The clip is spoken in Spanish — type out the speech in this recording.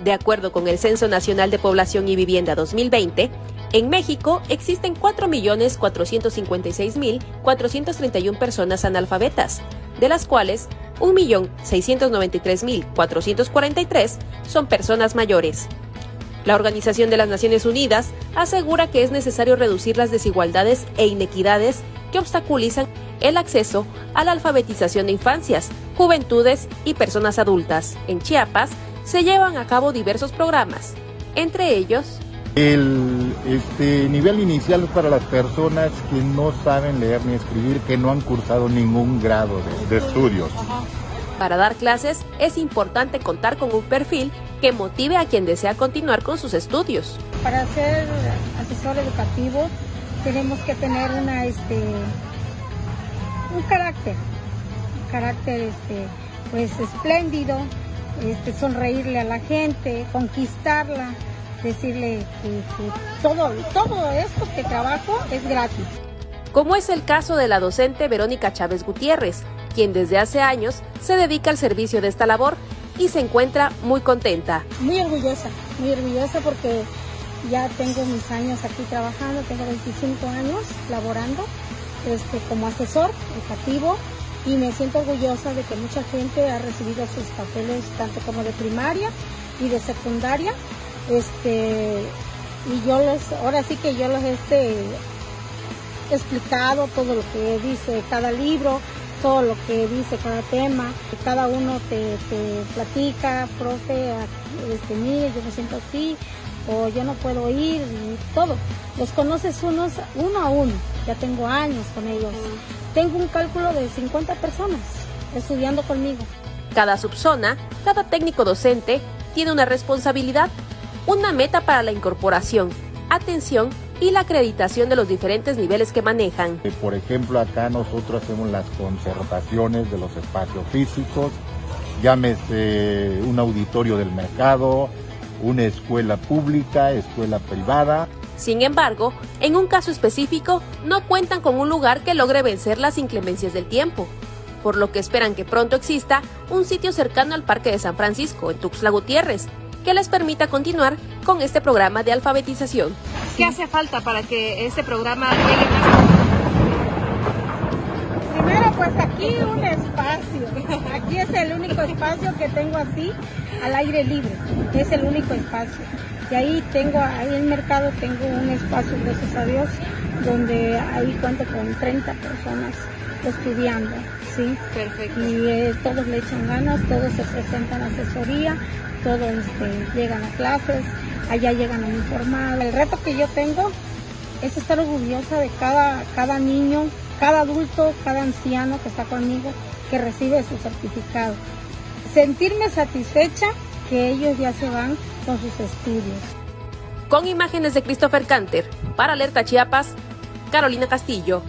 De acuerdo con el Censo Nacional de Población y Vivienda 2020, en México existen 4.456.431 personas analfabetas, de las cuales 1.693.443 son personas mayores. La Organización de las Naciones Unidas asegura que es necesario reducir las desigualdades e inequidades que obstaculizan el acceso a la alfabetización de infancias, juventudes y personas adultas. En Chiapas se llevan a cabo diversos programas, entre ellos el este, nivel inicial para las personas que no saben leer ni escribir, que no han cursado ningún grado de, de estudios. Para dar clases es importante contar con un perfil que motive a quien desea continuar con sus estudios. Para ser asesor educativo tenemos que tener una este un carácter, un carácter este pues espléndido, este sonreírle a la gente, conquistarla, decirle que, todo todo esto que trabajo es gratis. Como es el caso de la docente Verónica Chávez Gutiérrez, quien desde hace años se dedica al servicio de esta labor y se encuentra muy contenta. Muy orgullosa, muy orgullosa porque ya tengo mis años aquí trabajando, tengo 25 años laborando este, como asesor educativo y me siento orgullosa de que mucha gente ha recibido sus papeles tanto como de primaria y de secundaria. Este, y yo los, ahora sí que yo los este, he explicado todo lo que dice cada libro, todo lo que dice cada tema, cada uno te, platica, profe, este, mire, yo me siento así, o yo no puedo ir, y todo. Los conoces unos, uno a uno, ya tengo años con ellos. Tengo un cálculo de 50 personas estudiando conmigo. Cada subzona, cada técnico docente tiene una responsabilidad, una meta para la incorporación, atención y la acreditación de los diferentes niveles que manejan. Eh, por ejemplo, acá nosotros hacemos las concertaciones de los espacios físicos, llámese un auditorio del mercado, una escuela pública, escuela privada. Sin embargo, en un caso específico, no cuentan con un lugar que logre vencer las inclemencias del tiempo, por lo que esperan que pronto exista un sitio cercano al Parque de San Francisco, en Tuxtla Gutiérrez, que les permita continuar con este programa de alfabetización. ¿Qué hace falta para que este programa llegue más? Primero, pues aquí un espacio. Aquí es el único espacio que tengo así al aire libre. Es el único espacio. Y ahí tengo, ahí en el mercado tengo un espacio, gracias a Dios, donde ahí cuento con 30 personas estudiando. ¿sí? Perfecto. Y eh, todos le echan ganas, todos se presentan a asesoría, todos este, llegan a clases, allá llegan uniformados. El reto que yo tengo es estar orgullosa de cada, cada niño, cada adulto, cada anciano que está conmigo, que recibe su certificado. Sentirme satisfecha que ellos ya se van con sus estudios. Con imágenes de Christopher Canter, para Alerta Chiapas, Carolina Castillo.